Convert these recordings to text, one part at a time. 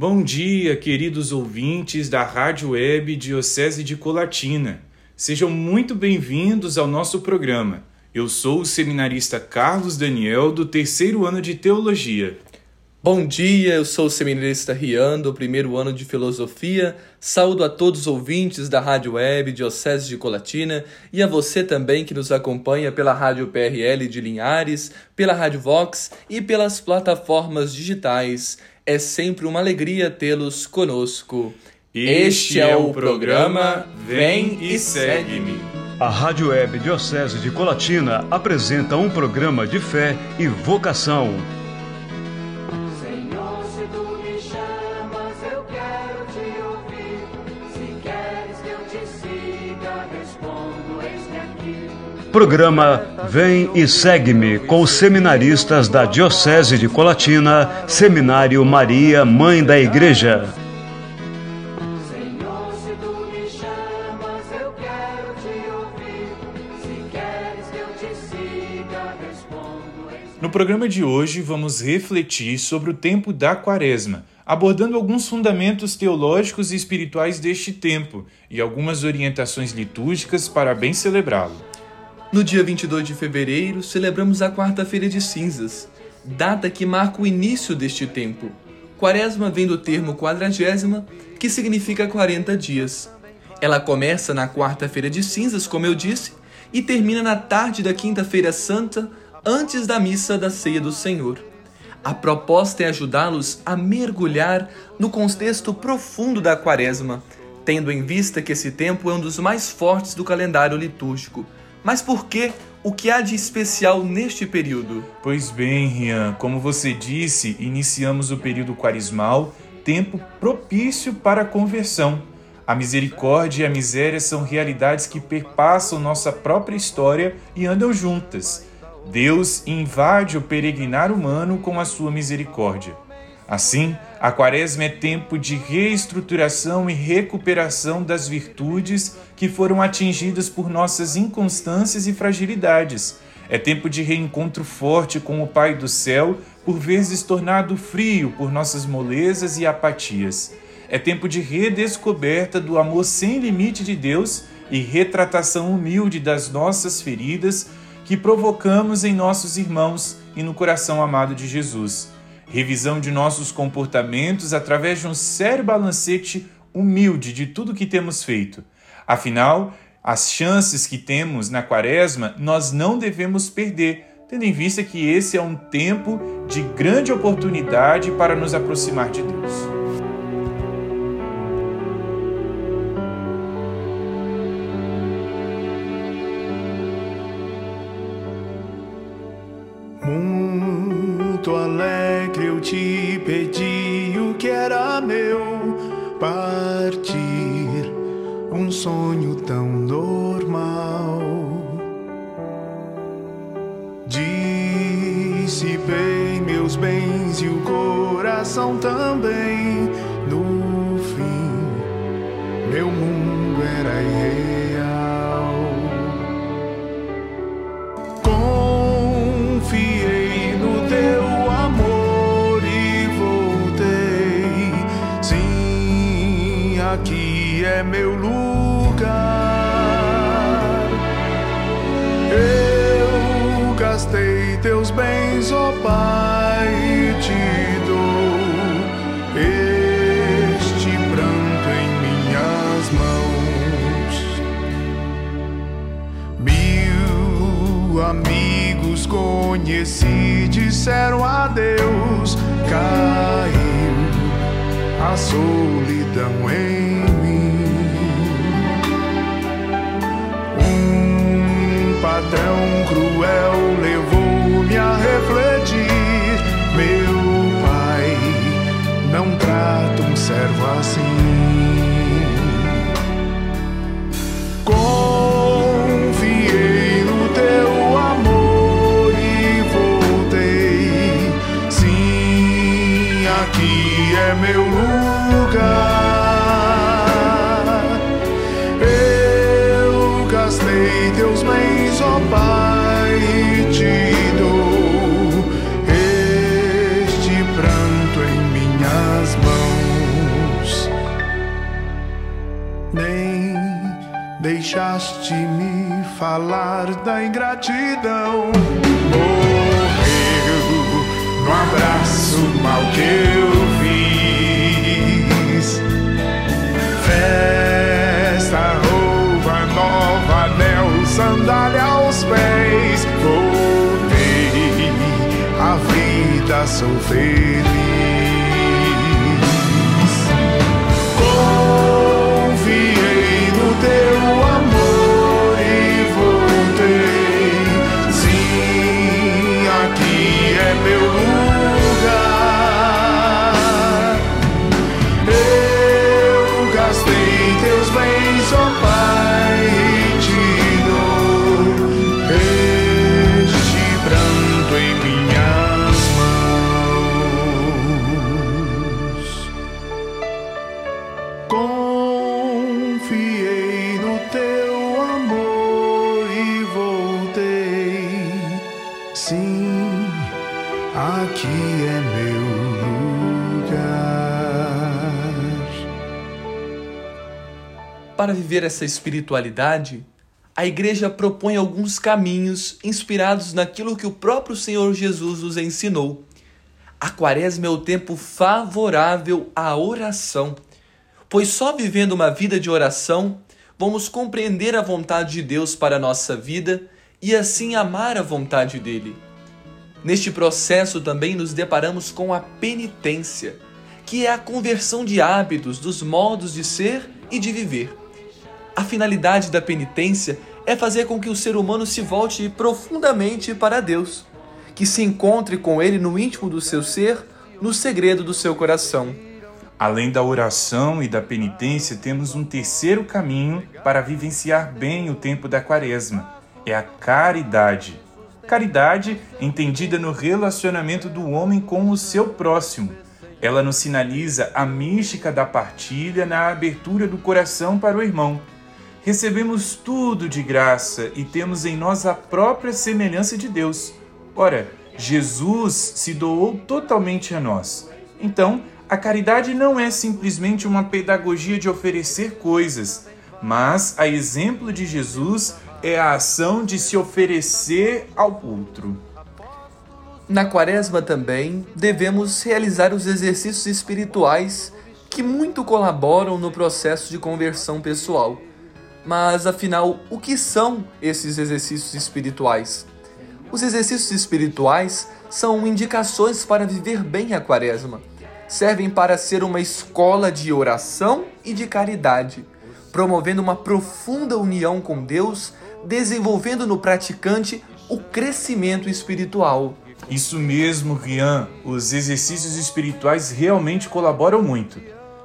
Bom dia, queridos ouvintes da Rádio Web Diocese de Colatina. Sejam muito bem-vindos ao nosso programa. Eu sou o seminarista Carlos Daniel, do terceiro ano de Teologia. Bom dia, eu sou o seminarista Rian, do primeiro ano de Filosofia. Saúdo a todos os ouvintes da Rádio Web Diocese de Colatina e a você também que nos acompanha pela Rádio PRL de Linhares, pela Rádio Vox e pelas plataformas digitais. É sempre uma alegria tê-los conosco. Este é o programa Vem e Segue-me. A Rádio Web Diocese de Colatina apresenta um programa de fé e vocação. Programa Vem e Segue-me com os seminaristas da Diocese de Colatina, Seminário Maria, Mãe da Igreja. Senhor, se tu me chamas, eu quero te ouvir. Se queres que eu te siga, respondo, eis-me No programa de hoje, vamos refletir sobre o tempo da Quaresma, abordando alguns fundamentos teológicos e espirituais deste tempo e algumas orientações litúrgicas para bem celebrá-lo. No dia 22 de fevereiro, celebramos a Quarta-feira de Cinzas, data que marca o início deste tempo. Quaresma vem do termo quadragésima, que significa 40 dias. Ela começa na Quarta-feira de Cinzas, como eu disse, e termina na tarde da Quinta-feira Santa, antes da missa da Ceia do Senhor. A proposta é ajudá-los a mergulhar no contexto profundo da Quaresma, tendo em vista que esse tempo é um dos mais fortes do calendário litúrgico. Mas por que? O que há de especial neste período? Pois bem, Rian, como você disse, iniciamos o período quaresmal, tempo propício para a conversão. A misericórdia e a miséria são realidades que perpassam nossa própria história e andam juntas. Deus invade o peregrinar humano com a sua misericórdia. Assim, a quaresma é tempo de reestruturação e recuperação das virtudes que foram atingidas por nossas inconstâncias e fragilidades. É tempo de reencontro forte com o Pai do céu, por vezes tornado frio por nossas molezas e apatias. É tempo de redescoberta do amor sem limite de Deus e retratação humilde das nossas feridas que provocamos em nossos irmãos e no coração amado de Jesus revisão de nossos comportamentos através de um sério balancete humilde de tudo que temos feito. Afinal, as chances que temos na quaresma nós não devemos perder, tendo em vista que esse é um tempo de grande oportunidade para nos aproximar de Deus. Sonho tão normal. Dissipei meus bens e o coração também. No fim, meu mundo era irreal. Confiei no teu amor e voltei. Sim, aqui é meu lugar. Bens, ó Pai, te dou este pranto em minhas mãos. Mil amigos conheci, disseram adeus. Caiu a solidão em mim. Um patrão cruel levou-me trata um servo assim. Confiei no teu amor e voltei. Sim, aqui é meu. Falar da ingratidão. Morreu no abraço mal que eu fiz. Festa, roupa nova, anel, sandália aos pés. Voltei, a vida sou aqui é meu lugar. Para viver essa espiritualidade, a igreja propõe alguns caminhos inspirados naquilo que o próprio Senhor Jesus nos ensinou. A quaresma é o tempo favorável à oração, pois só vivendo uma vida de oração vamos compreender a vontade de Deus para a nossa vida e assim amar a vontade dele. Neste processo também nos deparamos com a penitência, que é a conversão de hábitos, dos modos de ser e de viver. A finalidade da penitência é fazer com que o ser humano se volte profundamente para Deus, que se encontre com Ele no íntimo do seu ser, no segredo do seu coração. Além da oração e da penitência, temos um terceiro caminho para vivenciar bem o tempo da quaresma: é a caridade. Caridade entendida no relacionamento do homem com o seu próximo. Ela nos sinaliza a mística da partilha na abertura do coração para o irmão. Recebemos tudo de graça e temos em nós a própria semelhança de Deus. Ora, Jesus se doou totalmente a nós. Então, a caridade não é simplesmente uma pedagogia de oferecer coisas, mas, a exemplo de Jesus, é a ação de se oferecer ao outro. Na quaresma também devemos realizar os exercícios espirituais que muito colaboram no processo de conversão pessoal. Mas afinal, o que são esses exercícios espirituais? Os exercícios espirituais são indicações para viver bem a quaresma. Servem para ser uma escola de oração e de caridade, promovendo uma profunda união com Deus, desenvolvendo no praticante o crescimento espiritual. Isso mesmo, Rian. Os exercícios espirituais realmente colaboram muito.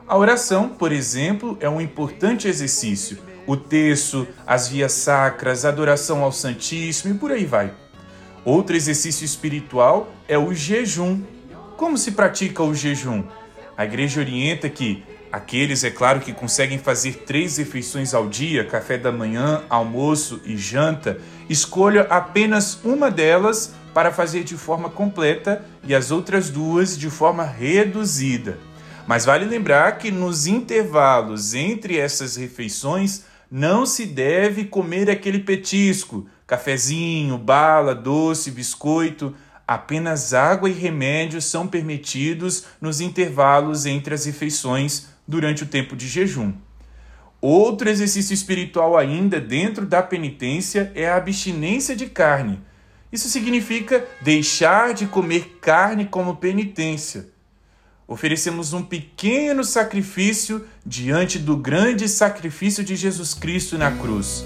A oração, por exemplo, é um importante exercício. O terço, as vias sacras, a adoração ao Santíssimo e por aí vai. Outro exercício espiritual é o jejum. Como se pratica o jejum? A igreja orienta que aqueles, é claro, que conseguem fazer três refeições ao dia, café da manhã, almoço e janta, escolha apenas uma delas para fazer de forma completa e as outras duas de forma reduzida. Mas vale lembrar que nos intervalos entre essas refeições não se deve comer aquele petisco, cafezinho, bala, doce, biscoito. Apenas água e remédios são permitidos nos intervalos entre as refeições durante o tempo de jejum. Outro exercício espiritual ainda dentro da penitência é a abstinência de carne. Isso significa deixar de comer carne como penitência. Oferecemos um pequeno sacrifício diante do grande sacrifício de Jesus Cristo na cruz.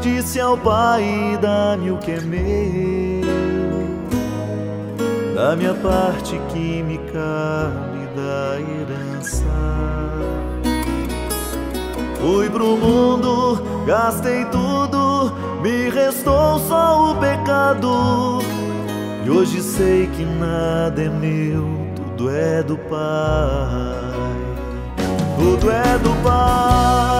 disse ao pai: dá-me o que é meu, da minha parte que me cabe da herança. Fui pro mundo, gastei tudo, me restou só o pecado. E hoje sei que nada é meu, tudo é do Pai. Tudo é do Pai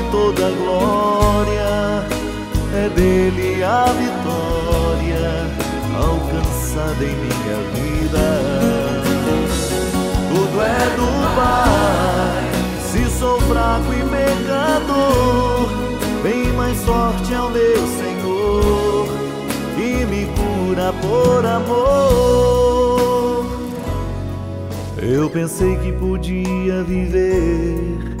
toda glória é dele a vitória alcançada em minha vida. Tudo é do Pai, se sou fraco e pecador, bem mais forte é o meu Senhor que me cura por amor. Eu pensei que podia viver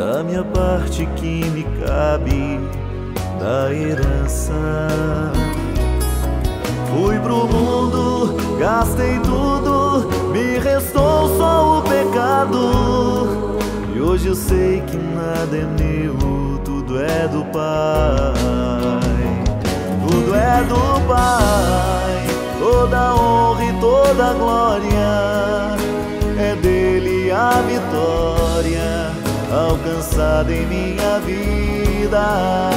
da minha parte que me cabe da herança. Fui pro mundo, gastei tudo, me restou só o pecado. E hoje eu sei que nada é meu, tudo é do Pai. Tudo é do Pai, toda honra e toda glória é dele a vitória alcançada em minha vida.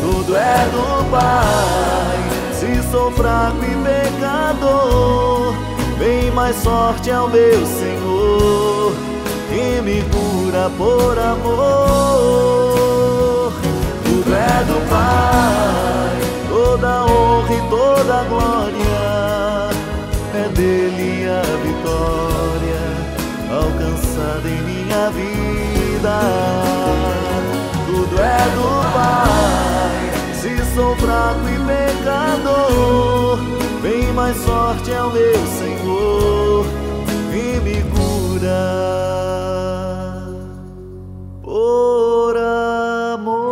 Tudo é do Pai, se sou fraco e pecador, bem mais sorte ao meu Senhor, que me cura por amor. Tudo é do Pai, toda honra e toda glória, é dele a vitória alcançada em minha vida. Tudo é do Pai, se sou fraco e pecador, bem mais sorte é o meu Senhor e me cura por amor.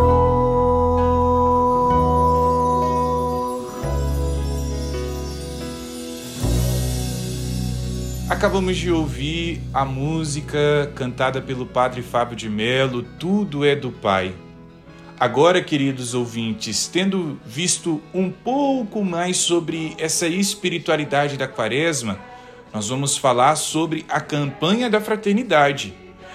Acabamos de ouvir a música cantada pelo Padre Fábio de Melo, Tudo é do Pai. Agora, queridos ouvintes, tendo visto um pouco mais sobre essa espiritualidade da Quaresma, nós vamos falar sobre a campanha da fraternidade.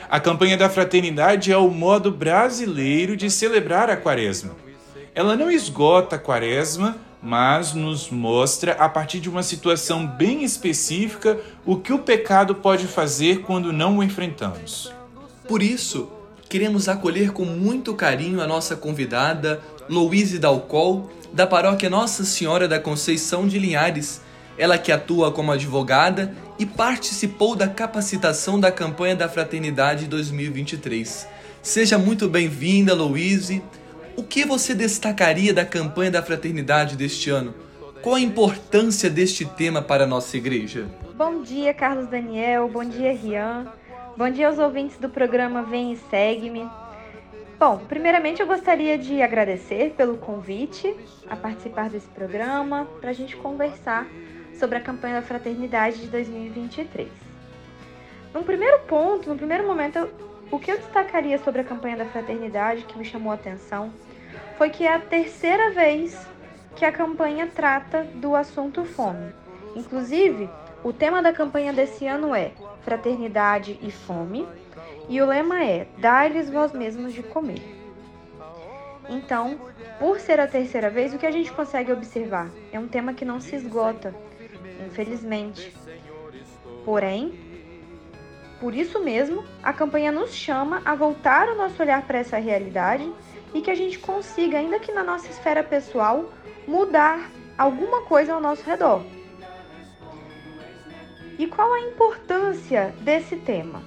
A campanha da fraternidade é o modo brasileiro de celebrar a Quaresma. Ela não esgota a Quaresma, mas nos mostra, a partir de uma situação bem específica, o que o pecado pode fazer quando não o enfrentamos. Por isso, queremos acolher com muito carinho a nossa convidada, Louise Dalcol, da paróquia Nossa Senhora da Conceição de Linhares. Ela que atua como advogada e participou da capacitação da campanha da Fraternidade 2023. Seja muito bem-vinda, Louise. O que você destacaria da campanha da Fraternidade deste ano? Qual a importância deste tema para a nossa igreja? Bom dia, Carlos Daniel. Bom dia, Rian. Bom dia aos ouvintes do programa Vem e Segue-me. Bom, primeiramente eu gostaria de agradecer pelo convite a participar desse programa para a gente conversar sobre a campanha da Fraternidade de 2023. Num primeiro ponto, no primeiro momento, eu- o que eu destacaria sobre a campanha da Fraternidade que me chamou a atenção foi que é a terceira vez que a campanha trata do assunto fome. Inclusive, o tema da campanha desse ano é Fraternidade e Fome, e o lema é Dai-lhes vós mesmos de comer. Então, por ser a terceira vez, o que a gente consegue observar? É um tema que não se esgota, infelizmente. Porém, por isso mesmo, a campanha nos chama a voltar o nosso olhar para essa realidade e que a gente consiga, ainda que na nossa esfera pessoal, mudar alguma coisa ao nosso redor. E qual a importância desse tema?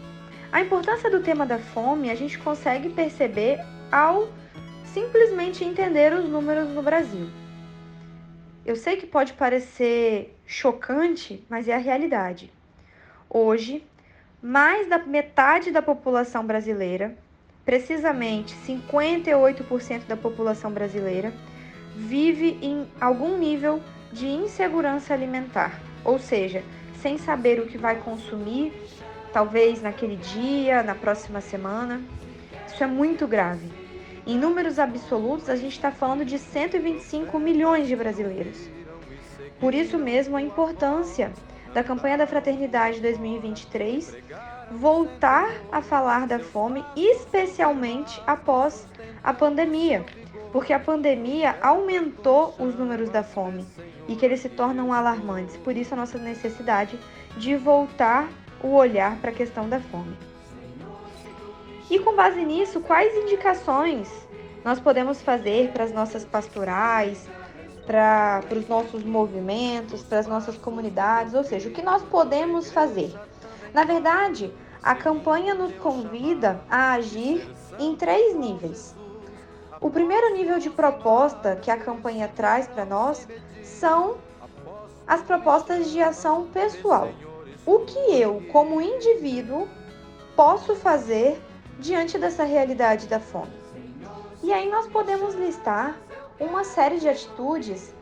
A importância do tema da fome a gente consegue perceber ao simplesmente entender os números no Brasil. Eu sei que pode parecer chocante, mas é a realidade. Hoje, mais da metade da população brasileira, precisamente 58% da população brasileira, vive em algum nível de insegurança alimentar, ou seja, sem saber o que vai consumir, talvez naquele dia, na próxima semana. Isso é muito grave. Em números absolutos, a gente está falando de 125 milhões de brasileiros. Por isso mesmo, a importância da campanha da Fraternidade 2023 voltar a falar da fome, especialmente após a pandemia, porque a pandemia aumentou os números da fome e que eles se tornam alarmantes. Por isso, a nossa necessidade de voltar o olhar para a questão da fome. E com base nisso, quais indicações nós podemos fazer para as nossas pastorais, para os nossos movimentos, para as nossas comunidades, ou seja, o que nós podemos fazer? Na verdade, a campanha nos convida a agir em três níveis. O primeiro nível de proposta que a campanha traz para nós são as propostas de ação pessoal. O que eu, como indivíduo, posso fazer diante dessa realidade da fome? E aí nós podemos listar uma série de atitudes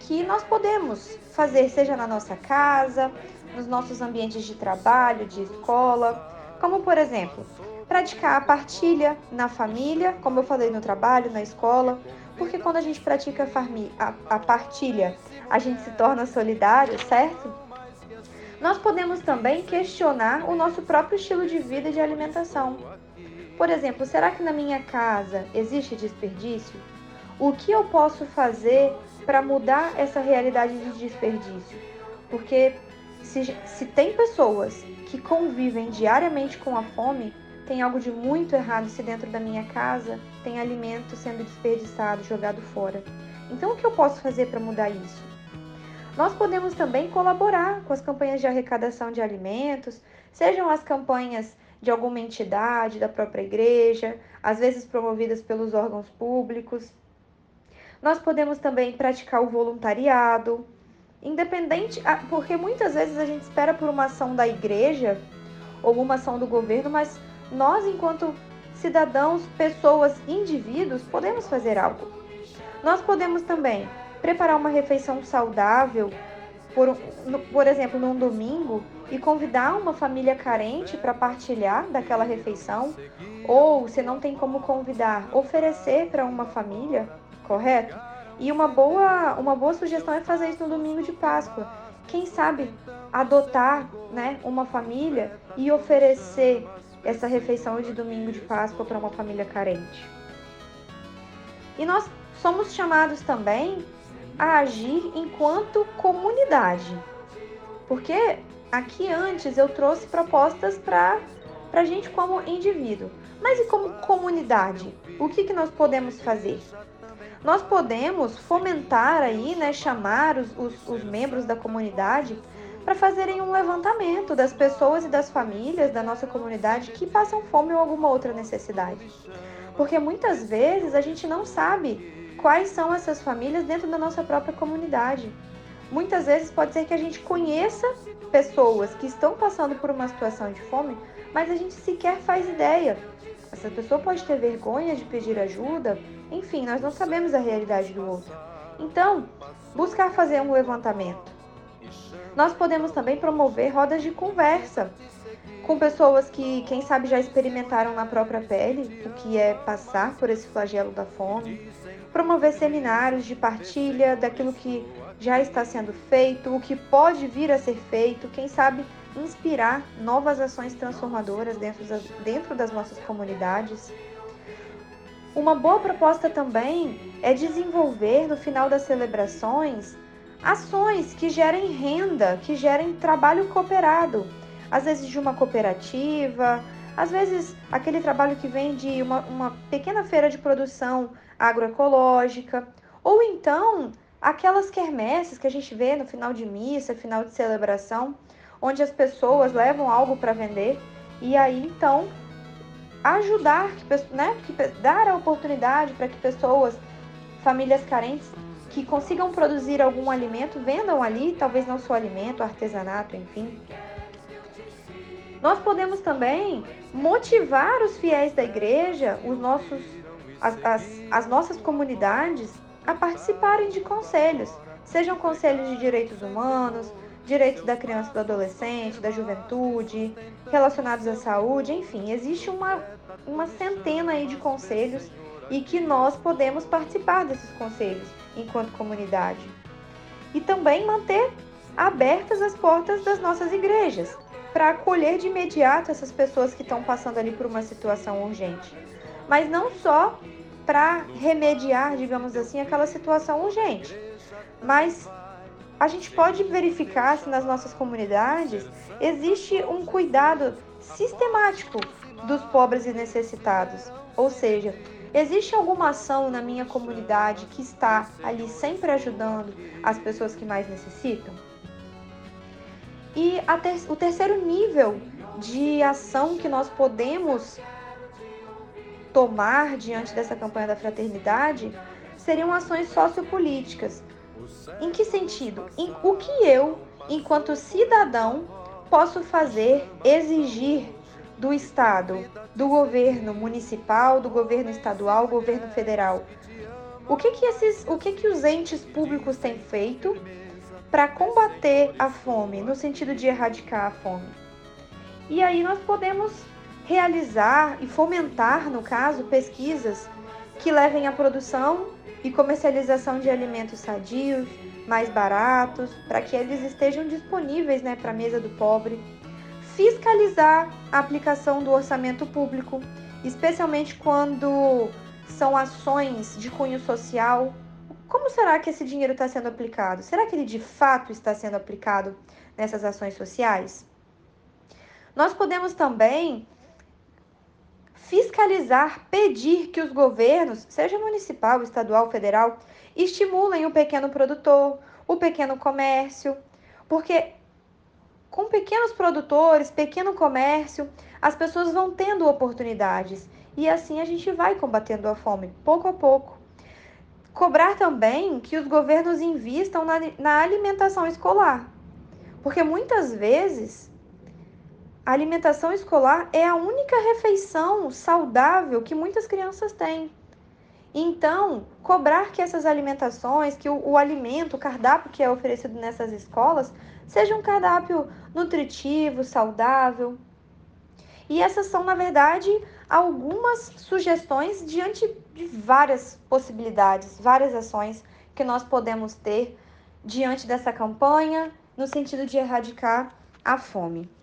que nós podemos fazer, seja na nossa casa, nos nossos ambientes de trabalho, de escola, como por exemplo, praticar a partilha na família, como eu falei no trabalho, na escola, porque quando a gente pratica a, a partilha, a gente se torna solidário, certo? Nós podemos também questionar o nosso próprio estilo de vida e de alimentação. Por exemplo, será que na minha casa existe desperdício? O que eu posso fazer para mudar essa realidade de desperdício? Porque se, se tem pessoas que convivem diariamente com a fome, tem algo de muito errado se dentro da minha casa tem alimento sendo desperdiçado, jogado fora. Então, o que eu posso fazer para mudar isso? Nós podemos também colaborar com as campanhas de arrecadação de alimentos, sejam as campanhas de alguma entidade, da própria igreja, às vezes promovidas pelos órgãos públicos. Nós podemos também praticar o voluntariado, independente, ah, porque muitas vezes a gente espera por uma ação da igreja ou uma ação do governo, mas nós, enquanto cidadãos, pessoas, indivíduos, podemos fazer algo. Nós podemos também preparar uma refeição saudável, por, por exemplo, num domingo, e convidar uma família carente para partilhar daquela refeição, ou se não tem como convidar, oferecer para uma família, correto? E uma boa, uma boa sugestão é fazer isso no domingo de Páscoa. Quem sabe adotar né, uma família e oferecer essa refeição de domingo de Páscoa para uma família carente. E nós somos chamados também a agir enquanto comunidade. Porque aqui antes eu trouxe propostas para a gente como indivíduo. Mas e como comunidade? O que, que nós podemos fazer? Nós podemos fomentar aí, né, chamar os, os, os membros da comunidade para fazerem um levantamento das pessoas e das famílias da nossa comunidade que passam fome ou alguma outra necessidade. Porque muitas vezes a gente não sabe quais são essas famílias dentro da nossa própria comunidade. Muitas vezes pode ser que a gente conheça pessoas que estão passando por uma situação de fome, mas a gente sequer faz ideia. Essa pessoa pode ter vergonha de pedir ajuda, enfim, nós não sabemos a realidade do outro. Então, buscar fazer um levantamento nós podemos também promover rodas de conversa com pessoas que, quem sabe, já experimentaram na própria pele o que é passar por esse flagelo da fome. Promover seminários de partilha daquilo que já está sendo feito, o que pode vir a ser feito, quem sabe inspirar novas ações transformadoras dentro das, dentro das nossas comunidades. Uma boa proposta também é desenvolver no final das celebrações ações que gerem renda, que gerem trabalho cooperado, às vezes de uma cooperativa, às vezes aquele trabalho que vem de uma, uma pequena feira de produção agroecológica, ou então aquelas quermesses que a gente vê no final de missa, final de celebração, onde as pessoas levam algo para vender e aí então ajudar, né, dar a oportunidade para que pessoas, famílias carentes, que consigam produzir algum alimento, vendam ali, talvez não só alimento, artesanato, enfim. Nós podemos também motivar os fiéis da igreja, os nossos, as, as, as nossas comunidades, a participarem de conselhos, sejam conselhos de direitos humanos, direitos da criança do adolescente, da juventude, relacionados à saúde, enfim, existe uma, uma centena aí de conselhos e que nós podemos participar desses conselhos enquanto comunidade. E também manter abertas as portas das nossas igrejas para acolher de imediato essas pessoas que estão passando ali por uma situação urgente. Mas não só para remediar, digamos assim, aquela situação urgente, mas a gente pode verificar se nas nossas comunidades existe um cuidado sistemático dos pobres e necessitados. Ou seja, existe alguma ação na minha comunidade que está ali sempre ajudando as pessoas que mais necessitam? E ter o terceiro nível de ação que nós podemos tomar diante dessa campanha da fraternidade seriam ações sociopolíticas em que sentido? Em o que eu, enquanto cidadão, posso fazer, exigir do Estado, do governo municipal, do governo estadual, governo federal? O que que esses, o que que os entes públicos têm feito para combater a fome, no sentido de erradicar a fome? E aí nós podemos realizar e fomentar, no caso, pesquisas que levem à produção e comercialização de alimentos sadios, mais baratos, para que eles estejam disponíveis né, para a mesa do pobre. Fiscalizar a aplicação do orçamento público, especialmente quando são ações de cunho social. Como será que esse dinheiro está sendo aplicado? Será que ele de fato está sendo aplicado nessas ações sociais? Nós podemos também fiscalizar, pedir que os governos, seja municipal, estadual, federal, estimulem o pequeno produtor, o pequeno comércio, porque com pequenos produtores, pequeno comércio, as pessoas vão tendo oportunidades e assim a gente vai combatendo a fome, pouco a pouco. Cobrar também que os governos invistam na, na alimentação escolar, porque muitas vezes a alimentação escolar é a única refeição saudável que muitas crianças têm. Então, cobrar que essas alimentações, que o, o, alimento, o cardápio que é oferecido nessas escolas, seja um cardápio nutritivo, saudável. E essas são, na verdade, algumas sugestões diante de várias possibilidades, várias ações que nós podemos ter diante dessa campanha, no sentido de erradicar a fome.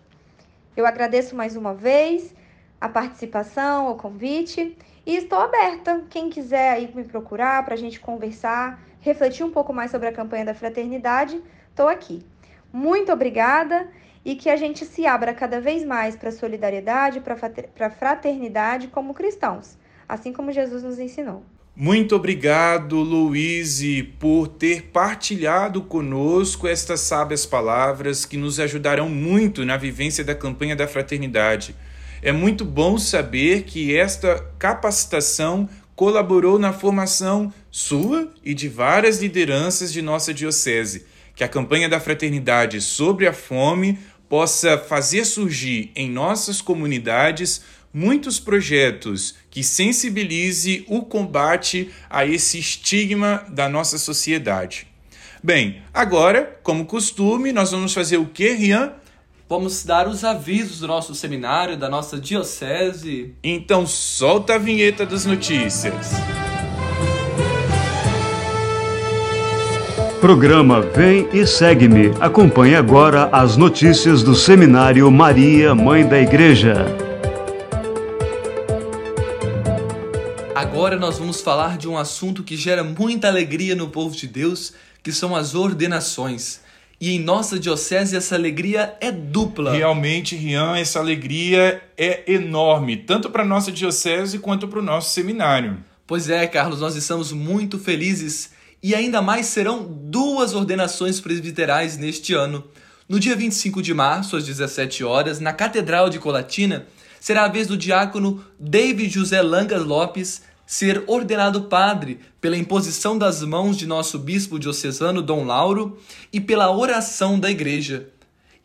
Eu agradeço mais uma vez a participação, o convite e estou aberta. Quem quiser aí me procurar para a gente conversar, refletir um pouco mais sobre a campanha da fraternidade, estou aqui. Muito obrigada e que a gente se abra cada vez mais para a solidariedade, para a fraternidade como cristãos, assim como Jesus nos ensinou. Muito obrigado, Luíse, por ter partilhado conosco estas sábias palavras que nos ajudarão muito na vivência da campanha da fraternidade. É muito bom saber que esta capacitação colaborou na formação sua e de várias lideranças de nossa Diocese. Que a campanha da fraternidade sobre a fome possa fazer surgir em nossas comunidades muitos projetos que sensibilize o combate a esse estigma da nossa sociedade. Bem, agora, como costume, nós vamos fazer o que, Rian? Vamos dar os avisos do nosso seminário, da nossa diocese. Então solta a vinheta das notícias. Programa Vem e Segue-me. Acompanhe agora as notícias do Seminário Maria, Mãe da Igreja. agora nós vamos falar de um assunto que gera muita alegria no povo de Deus, que são as ordenações. E em nossa diocese essa alegria é dupla. Realmente, Rian, essa alegria é enorme, tanto para nossa diocese quanto para o nosso seminário. Pois é, Carlos, nós estamos muito felizes e ainda mais serão duas ordenações presbiterais neste ano. No dia 25 de março, às 17 horas, na Catedral de Colatina, será a vez do diácono David José Langas Lopes ser ordenado padre pela imposição das mãos de nosso bispo diocesano Dom Lauro e pela oração da igreja.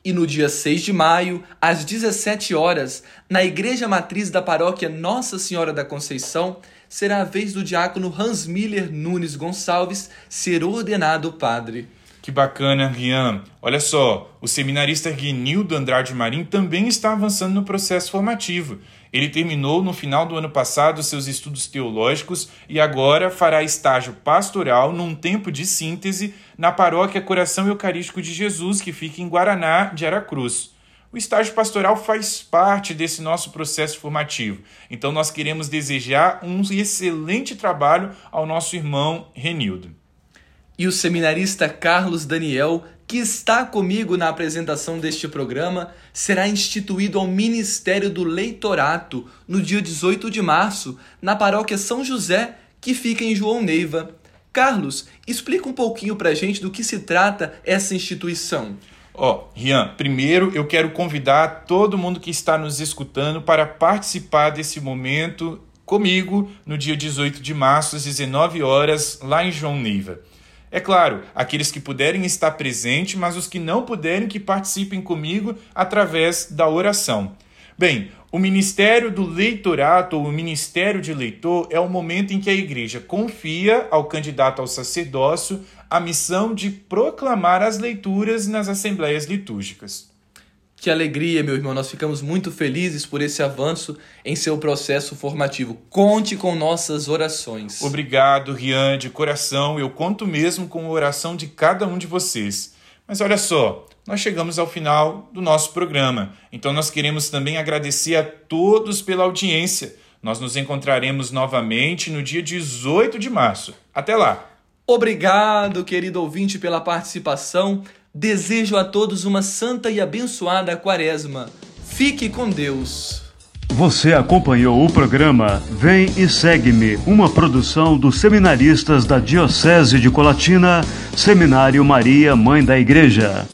E no dia 6 de maio, às 17 horas, na igreja matriz da paróquia Nossa Senhora da Conceição, será a vez do diácono Hans Miller Nunes Gonçalves ser ordenado padre. Que bacana, Rian. Olha só, o seminarista Guinildo Andrade Marim também está avançando no processo formativo. Ele terminou no final do ano passado seus estudos teológicos e agora fará estágio pastoral num tempo de síntese na paróquia Coração Eucarístico de Jesus, que fica em Guaraná de Aracruz. O estágio pastoral faz parte desse nosso processo formativo. Então nós queremos desejar um excelente trabalho ao nosso irmão Renildo e o seminarista Carlos Daniel, que está comigo na apresentação deste programa, será instituído ao Ministério do Leitorato no dia 18 de março, na paróquia São José, que fica em João Neiva. Carlos, explica um pouquinho pra gente do que se trata essa instituição. Ó, Rian, primeiro eu quero convidar todo mundo que está nos escutando para participar desse momento comigo no dia 18 de março, às 19 horas, lá em João Neiva. É claro, aqueles que puderem estar presentes, mas os que não puderem que participem comigo através da oração. Bem, o ministério do leitorato ou o ministério de leitor é o momento em que a igreja confia ao candidato ao sacerdócio a missão de proclamar as leituras nas assembleias litúrgicas. Que alegria, meu irmão. Nós ficamos muito felizes por esse avanço em seu processo formativo. Conte com nossas orações. Obrigado, Rian, de coração. Eu conto mesmo com a oração de cada um de vocês. Mas olha só, nós chegamos ao final do nosso programa. Então nós queremos também agradecer a todos pela audiência. Nós nos encontraremos novamente no dia 18 de março. Até lá. Obrigado, querido ouvinte, pela participação. Desejo a todos uma santa e abençoada quaresma. Fique com Deus. Você acompanhou o programa Vem e Segue-me, uma produção dos seminaristas da Diocese de Colatina, Seminário Maria, Mãe da Igreja.